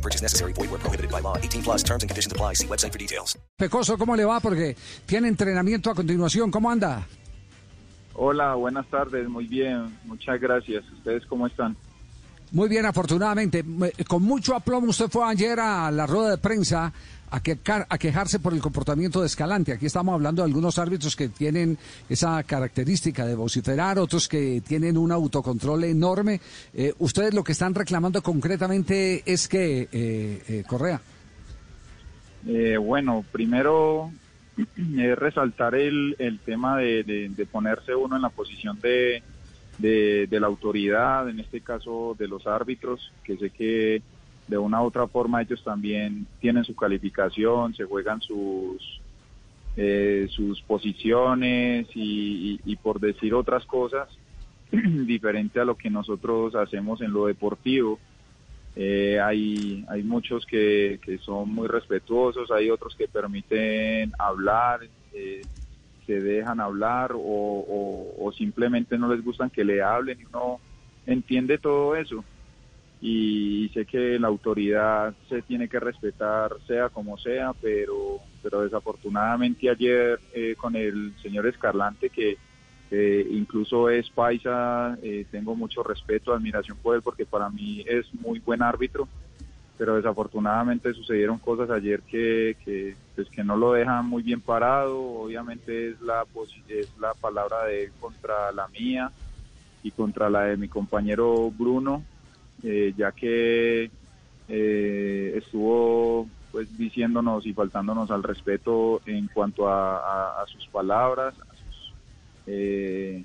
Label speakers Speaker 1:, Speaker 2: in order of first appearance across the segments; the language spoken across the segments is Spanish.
Speaker 1: No purchase necessary. Void where prohibited by law. 18 plus terms and conditions apply. See website for details.
Speaker 2: Pecoso, ¿cómo le va? Porque tiene entrenamiento a continuación. ¿Cómo anda?
Speaker 3: Hola, buenas tardes. Muy bien. Muchas gracias. ¿Ustedes cómo están?
Speaker 2: Muy bien, afortunadamente. Me- Con mucho aplomo usted fue ayer a la rueda de prensa a, quejar- a quejarse por el comportamiento de Escalante. Aquí estamos hablando de algunos árbitros que tienen esa característica de vociferar, otros que tienen un autocontrol enorme. Eh, ustedes lo que están reclamando concretamente es que, eh, eh, Correa.
Speaker 3: Eh, bueno, primero es resaltar el, el tema de- de ponerse uno en la posición de, de, la autoridad, en este caso de los árbitros, que sé que de una u otra forma ellos también tienen su calificación, se juegan sus eh, sus posiciones y por decir otras cosas diferente a lo que nosotros hacemos en lo deportivo. Eh, hay, hay muchos que, que son muy respetuosos, hay otros que permiten hablar, eh, se dejan hablar o, simplemente no les gustan que le hablen y uno entiende todo eso. Y sé que la autoridad se tiene que respetar sea como sea, pero, pero desafortunadamente ayer eh, con el señor Escarlante que eh, incluso es paisa, eh, tengo mucho respeto, admiración por él porque para mí es muy buen árbitro, pero desafortunadamente sucedieron cosas ayer que, que, pues, que no lo dejan muy bien parado, obviamente es la, es la palabra de él contra la mía y contra la de mi compañero Bruno, eh, ya que eh, estuvo pues diciéndonos y faltándonos al respeto en cuanto a, a- a sus palabras, a sus eh,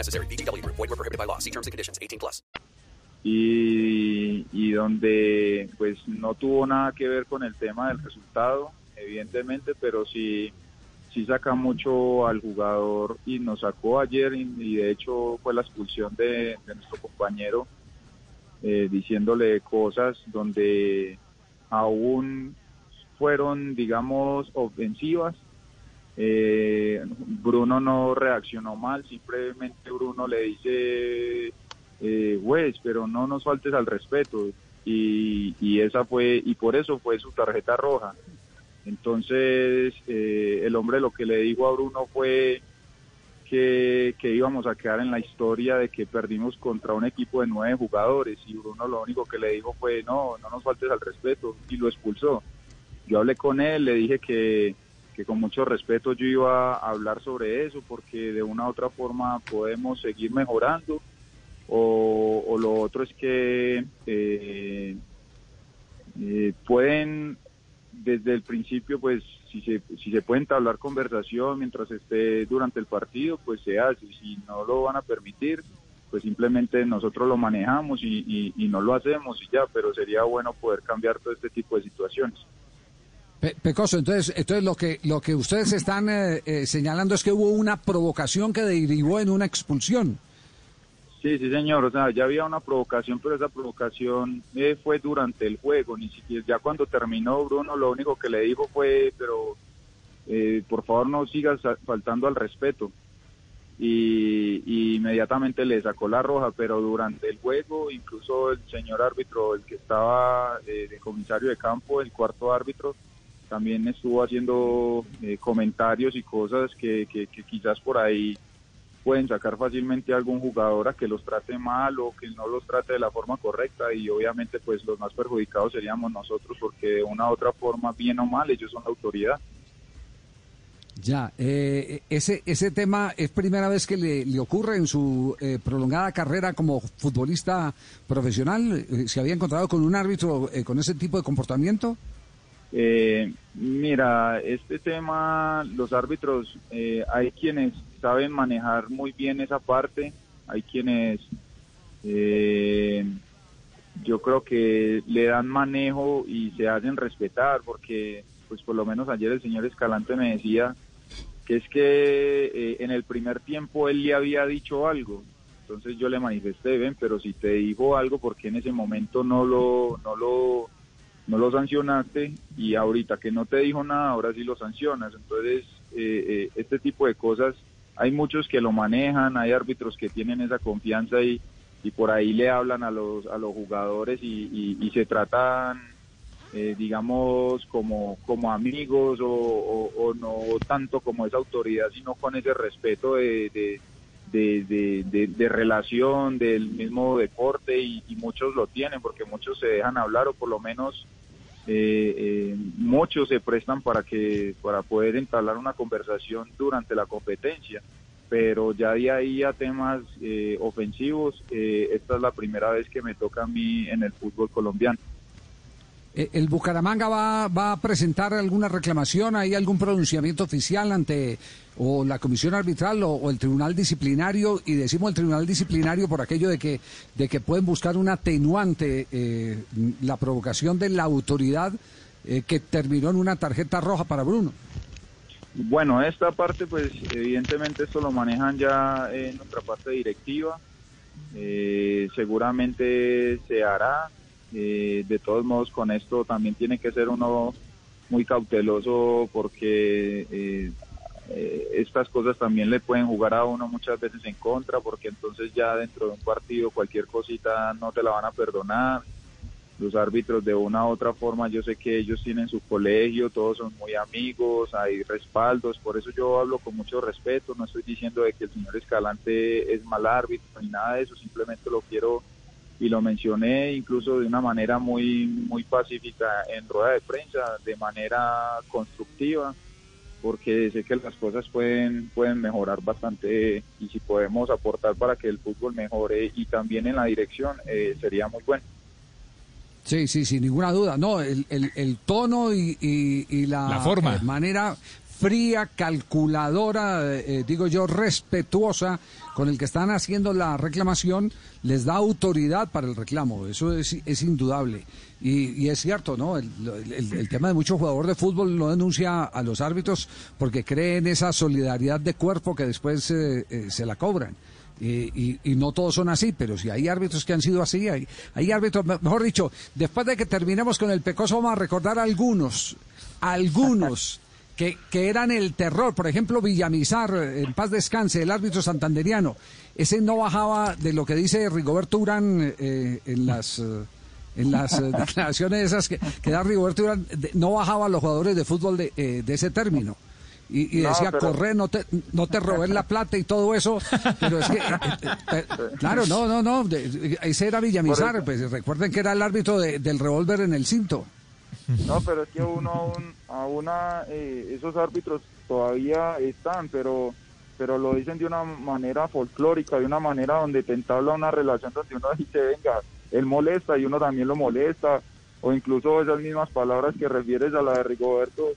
Speaker 1: necessary. VGW Group. Void were prohibited by law. See terms and conditions. 18 plus.
Speaker 3: y, y donde pues no tuvo nada que ver con el tema del resultado, evidentemente, pero sí, sí saca mucho al jugador y nos sacó ayer y, de hecho fue la expulsión de, de nuestro compañero eh, diciéndole cosas donde aún fueron, digamos, ofensivas. Eh, Bruno no reaccionó mal, simplemente Bruno le dice eh, Wes, pero no nos faltes al respeto. Y, y esa fue, y por eso fue su tarjeta roja. Entonces, eh, el hombre lo que le dijo a Bruno fue que, que íbamos a quedar en la historia de que perdimos contra un equipo de nueve jugadores. Y Bruno lo único que le dijo fue, no, no nos faltes al respeto. Y lo expulsó. Yo hablé con él, le dije que, que con mucho respeto yo iba a hablar sobre eso, porque de una u otra forma podemos seguir mejorando o, lo otro es que eh, eh, pueden desde el principio pues si se si se puede entablar conversación mientras esté durante el partido pues se hace si no lo van a permitir pues simplemente nosotros lo manejamos y- y no lo hacemos y ya pero sería bueno poder cambiar todo este tipo de situaciones
Speaker 2: Pe- Pecoso, entonces, entonces lo que lo que ustedes están eh, eh, señalando es que hubo una provocación que derivó en una expulsión.
Speaker 3: Sí, sí, señor. O sea, ya había una provocación, pero esa provocación eh, fue durante el juego. Ni siquiera, ya cuando terminó Bruno, lo único que le dijo fue, pero eh, por favor no sigas faltando al respeto. Y, y inmediatamente le sacó la roja, pero durante el juego, incluso el señor árbitro, el que estaba eh, de comisario de campo, el cuarto árbitro, también estuvo haciendo eh, comentarios y cosas que, que, quizás por ahí pueden sacar fácilmente a algún jugador a que los trate mal o que no los trate de la forma correcta y obviamente pues los más perjudicados seríamos nosotros porque de una u otra forma, bien o mal, ellos son la autoridad.
Speaker 2: Ya, eh, ese, ese tema es primera vez que le, le ocurre en su eh, prolongada carrera como futbolista profesional. Eh, ¿Se había encontrado con un árbitro eh, con ese tipo de comportamiento?
Speaker 3: Eh, mira, este tema, los árbitros, eh, hay quienes saben manejar muy bien esa parte, hay quienes eh, yo creo que le dan manejo y se hacen respetar, porque pues por lo menos ayer el señor Escalante me decía que es que eh, en el primer tiempo él le había dicho algo, entonces yo le manifesté, ven, pero si te dijo algo, ¿por qué en ese momento no lo, no lo no lo sancionaste y ahorita que no te dijo nada, ahora sí lo sancionas. Entonces, eh, eh, este tipo de cosas, hay muchos que lo manejan, hay árbitros que tienen esa confianza y, y por ahí le hablan a los, a los jugadores y, y- se tratan, eh, digamos, como, como amigos o, no tanto como esa autoridad, sino con ese respeto de, de, de- de- de relación del mismo deporte y, muchos lo tienen porque muchos se dejan hablar o por lo menos eh, eh, muchos se prestan para que para poder entablar una conversación durante la competencia. Pero ya de ahí a temas eh, ofensivos eh, esta es la primera vez que me toca a mí en el fútbol colombiano
Speaker 2: ¿El Bucaramanga va, va a presentar alguna reclamación? ¿Hay algún pronunciamiento oficial ante o la comisión arbitral o, o el tribunal disciplinario? Y decimos el tribunal disciplinario por aquello de que, de que pueden buscar un atenuante, eh, la provocación de la autoridad eh, que terminó en una tarjeta roja para Bruno.
Speaker 3: Bueno, esta parte, pues evidentemente esto lo manejan ya en nuestra parte directiva. Eh, seguramente se hará. Eh, de todos modos, con esto también tiene que ser uno muy cauteloso porque eh, eh, estas cosas también le pueden jugar a uno muchas veces en contra porque entonces ya dentro de un partido cualquier cosita no te la van a perdonar. Los árbitros de una u otra forma, yo sé que ellos tienen su colegio, todos son muy amigos, hay respaldos, por eso yo hablo con mucho respeto, no estoy diciendo de que el señor Escalante es mal árbitro ni nada de eso, simplemente lo quiero y lo mencioné incluso de una manera muy muy pacífica en rueda de prensa, de manera constructiva, porque sé que las cosas pueden pueden mejorar bastante y si podemos aportar para que el fútbol mejore y también en la dirección eh, sería muy bueno.
Speaker 2: Sí, sí, sin ninguna duda. No, el, el, el tono y, y- y la,
Speaker 4: La forma.
Speaker 2: eh, manera fría, calculadora, eh, digo yo, respetuosa con el que están haciendo la reclamación, les da autoridad para el reclamo. Eso es, indudable. Y, y es cierto, ¿no? El, tema de muchos jugadores de fútbol no denuncia a los árbitros porque creen esa solidaridad de cuerpo que después eh, eh, se la cobran. Eh, y, y no todos son así, pero si hay árbitros que han sido así, hay, hay árbitros, me- mejor dicho, después de que terminemos con el Pecoso vamos a recordar algunos, algunos que, que eran el terror. Por ejemplo, Villamizar, eh, en paz descanse, el árbitro santanderiano. Ese no bajaba de lo que dice Rigoberto Urán eh, en las... eh, en las eh, declaraciones esas que, que da Rigoberto Urán, de- no bajaba a los jugadores de fútbol de, eh, de ese término. Y, y
Speaker 3: No,
Speaker 2: decía,
Speaker 3: pero-
Speaker 2: corre, no te, no te robé la plata y todo eso. Pero es que, eh, claro, no, no, no. de- ese era Villamizar. Pues recuerden que era el árbitro de- del revólver en el cinto.
Speaker 3: No, pero es que uno aún, aún a, eh, esos árbitros todavía están, pero pero lo dicen de una manera folclórica, de una manera donde te entabla una relación donde uno dice, venga, él molesta y uno también lo molesta, o incluso esas mismas palabras que refieres a la de Rigoberto,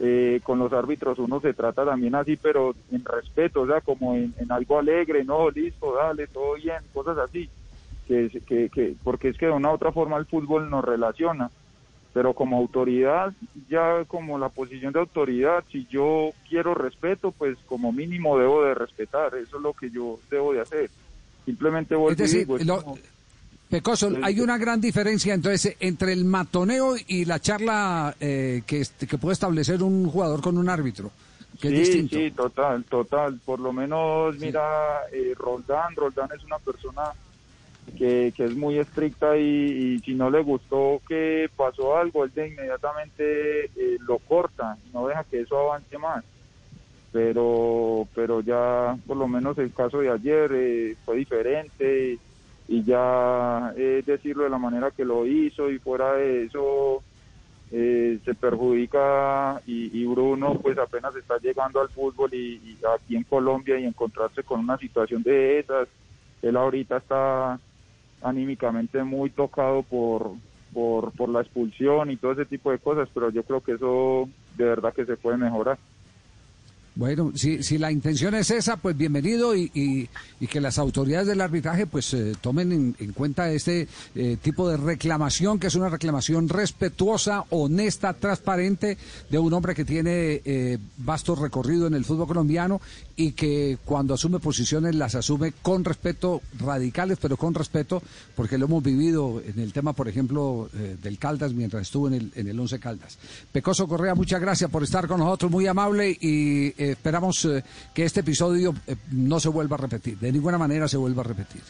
Speaker 3: eh, con los árbitros uno se trata también así, pero en respeto, o sea, como en, algo alegre, no, listo, dale, todo bien, cosas así, que, que, que porque es que de una u otra forma el fútbol nos relaciona pero como autoridad, ya como la posición de autoridad, si yo quiero respeto, pues como mínimo debo de respetar, eso es lo que yo debo de hacer. Simplemente voy
Speaker 2: Es decir,
Speaker 3: digo, es
Speaker 2: lo-
Speaker 3: como-
Speaker 2: Pecoso, hay una gran diferencia entonces entre el matoneo y la charla eh, que, que puede establecer un jugador con un árbitro, que es
Speaker 3: sí,
Speaker 2: distinto.
Speaker 3: sí, total, total. Por lo menos, mira, eh, Roldán, Roldán es una persona que, que es muy estricta y, si no le gustó que pasó algo, él de inmediatamente eh, lo corta, no deja que eso avance más. Pero, pero ya, por lo menos el caso de ayer eh, fue diferente y ya eh, decirlo de la manera que lo hizo y fuera de eso eh, se perjudica y, y Bruno pues apenas está llegando al fútbol y aquí en Colombia y encontrarse con una situación de esas, él ahorita está anímicamente muy tocado por, por, la expulsión y todo ese tipo de cosas, pero yo creo que eso de verdad que se puede mejorar.
Speaker 2: Bueno, si, si la intención es esa, pues bienvenido y, y, y que las autoridades del arbitraje pues eh, tomen en, en, cuenta este eh, tipo de reclamación, que es una reclamación respetuosa, honesta, transparente de un hombre que tiene eh, vasto recorrido en el fútbol colombiano y que cuando asume posiciones las asume con respeto, radicales, pero con respeto, porque lo hemos vivido en el tema, por ejemplo, eh, del Caldas mientras estuvo en el, en el Once Caldas. Pecoso Correa, muchas gracias por estar con nosotros, muy amable y esperamos eh, que este episodio eh, no se vuelva a repetir, de ninguna manera se vuelva a repetir.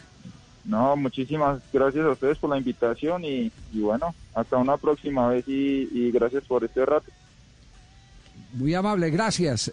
Speaker 3: No, muchísimas gracias a ustedes por la invitación y, y bueno, hasta una próxima vez y, y gracias por este rato.
Speaker 2: Muy amable, gracias.